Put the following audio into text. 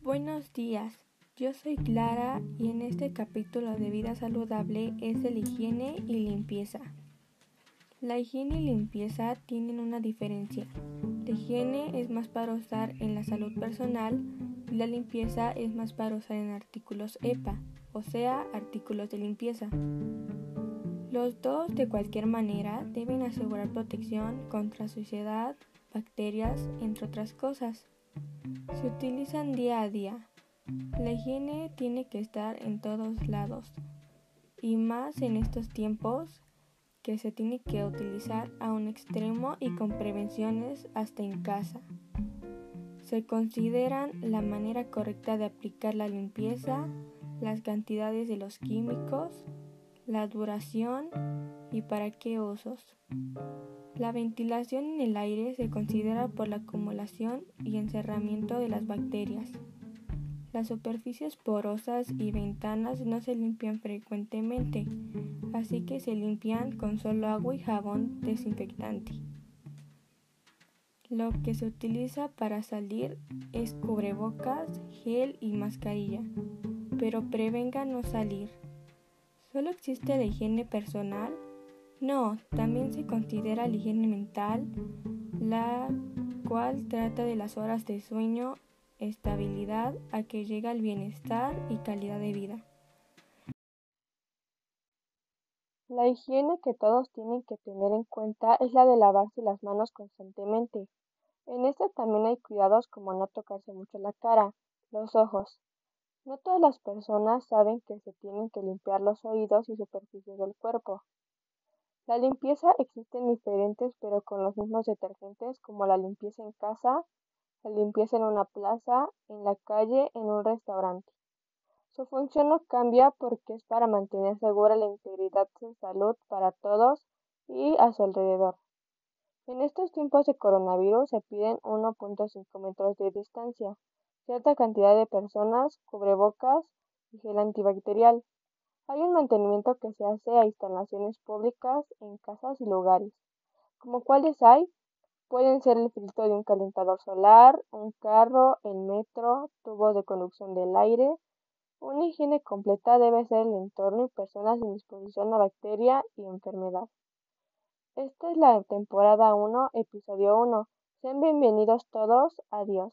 Buenos días, yo soy Clara y en este capítulo de vida saludable es el higiene y limpieza. La higiene y limpieza tienen una diferencia. La higiene es más para usar en la salud personal y la limpieza es más para usar en artículos EPA, o sea, artículos de limpieza. Los dos, de cualquier manera, deben asegurar protección contra suciedad, bacterias, entre otras cosas. Se utilizan día a día. La higiene tiene que estar en todos lados y más en estos tiempos que se tiene que utilizar a un extremo y con prevenciones hasta en casa. Se consideran la manera correcta de aplicar la limpieza, las cantidades de los químicos, la duración y para qué usos. La ventilación en el aire se considera por la acumulación y encerramiento de las bacterias. Las superficies porosas y ventanas no se limpian frecuentemente, así que se limpian con solo agua y jabón desinfectante. Lo que se utiliza para salir es cubrebocas, gel y mascarilla, pero prevenga no salir. ¿Solo existe la higiene personal? No, también se considera la higiene mental, la cual trata de las horas de sueño estabilidad a que llega el bienestar y calidad de vida. La higiene que todos tienen que tener en cuenta es la de lavarse las manos constantemente. En esta también hay cuidados como no tocarse mucho la cara, los ojos. No todas las personas saben que se tienen que limpiar los oídos y superficies del cuerpo. La limpieza existe en diferentes pero con los mismos detergentes como la limpieza en casa, limpieza en una plaza, en la calle, en un restaurante. Su función no cambia porque es para mantener segura la integridad de salud para todos y a su alrededor. En estos tiempos de coronavirus se piden 1.5 metros de distancia, cierta cantidad de personas, cubrebocas y gel antibacterial. Hay un mantenimiento que se hace a instalaciones públicas en casas y lugares. ¿Como cuáles hay? Pueden ser el filtro de un calentador solar, un carro, el metro, tubos de conducción del aire. Una higiene completa debe ser el entorno y personas en disposición a bacteria y enfermedad. Esta es la temporada 1, episodio 1. Sean bienvenidos todos. Adiós.